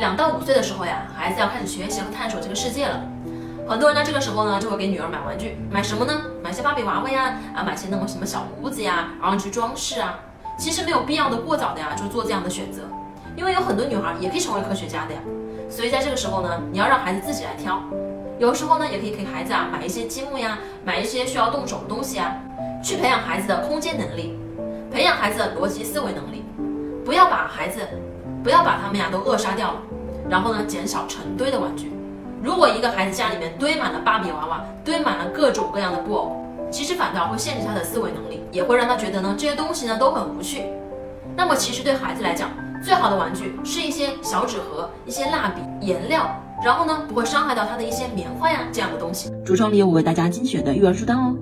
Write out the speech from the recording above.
两到五岁的时候呀，孩子要开始学习和探索这个世界了。很多人呢，这个时候呢，就会给女儿买玩具，买什么呢？买些芭比娃娃呀，啊，买些那种什么小屋子呀，然后去装饰啊。其实没有必要的过早的呀，就做这样的选择，因为有很多女孩也可以成为科学家的呀。所以在这个时候呢，你要让孩子自己来挑。有时候呢，也可以给孩子啊买一些积木呀，买一些需要动手的东西啊，去培养孩子的空间能力，培养孩子的逻辑思维能力。不要把孩子，不要把他们呀都扼杀掉了。然后呢，减少成堆的玩具。如果一个孩子家里面堆满了芭比娃娃，堆满了各种各样的布偶，其实反倒会限制他的思维能力，也会让他觉得呢这些东西呢都很无趣。那么其实对孩子来讲，最好的玩具是一些小纸盒、一些蜡笔、颜料，然后呢不会伤害到他的一些棉花呀这样的东西。橱窗里有我为大家精选的育儿书单哦。